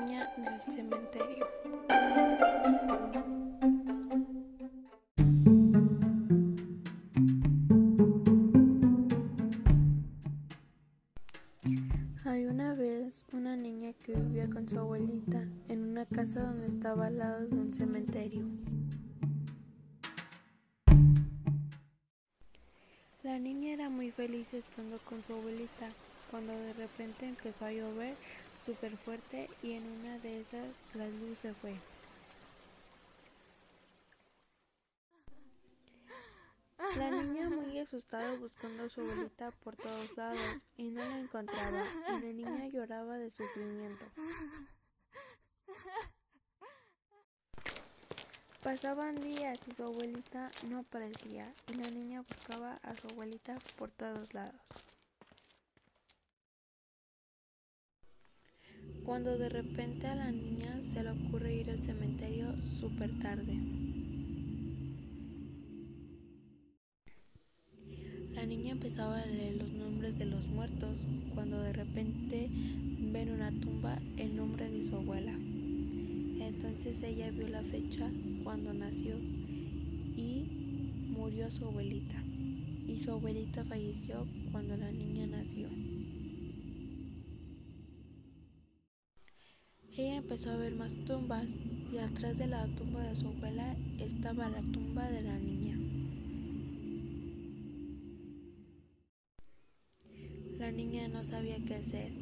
niña del cementerio. Había una vez una niña que vivía con su abuelita en una casa donde estaba al lado de un cementerio. La niña era muy feliz estando con su abuelita, cuando de repente empezó a llover súper fuerte y en una de esas la luz se fue. La niña muy asustada buscando a su abuelita por todos lados y no la encontraba y la niña lloraba de sufrimiento. Pasaban días y su abuelita no aparecía y la niña buscaba a su abuelita por todos lados. Cuando de repente a la niña se le ocurre ir al cementerio súper tarde. La niña empezaba a leer los nombres de los muertos cuando de repente ven una tumba el nombre de su abuela. Entonces ella vio la fecha cuando nació y murió su abuelita. Y su abuelita falleció cuando la niña nació. Ella empezó a ver más tumbas y atrás de la tumba de su abuela estaba la tumba de la niña. La niña no sabía qué hacer.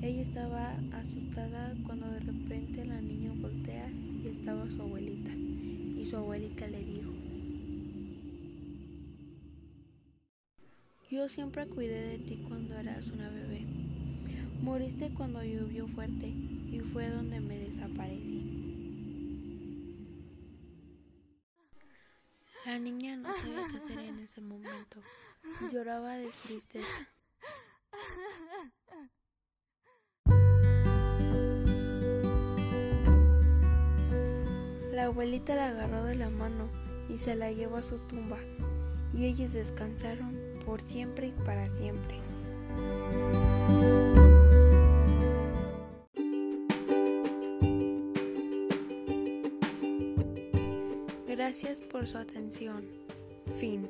Ella estaba asustada cuando de repente la niña voltea y estaba su abuelita. Y su abuelita le dijo, Yo siempre cuidé de ti cuando eras una bebé. Moriste cuando llovió fuerte y fue donde me desaparecí. La niña no sabía qué hacer en ese momento. Lloraba de tristeza. La abuelita la agarró de la mano y se la llevó a su tumba, y ellos descansaron por siempre y para siempre. Gracias por su atención. Fin.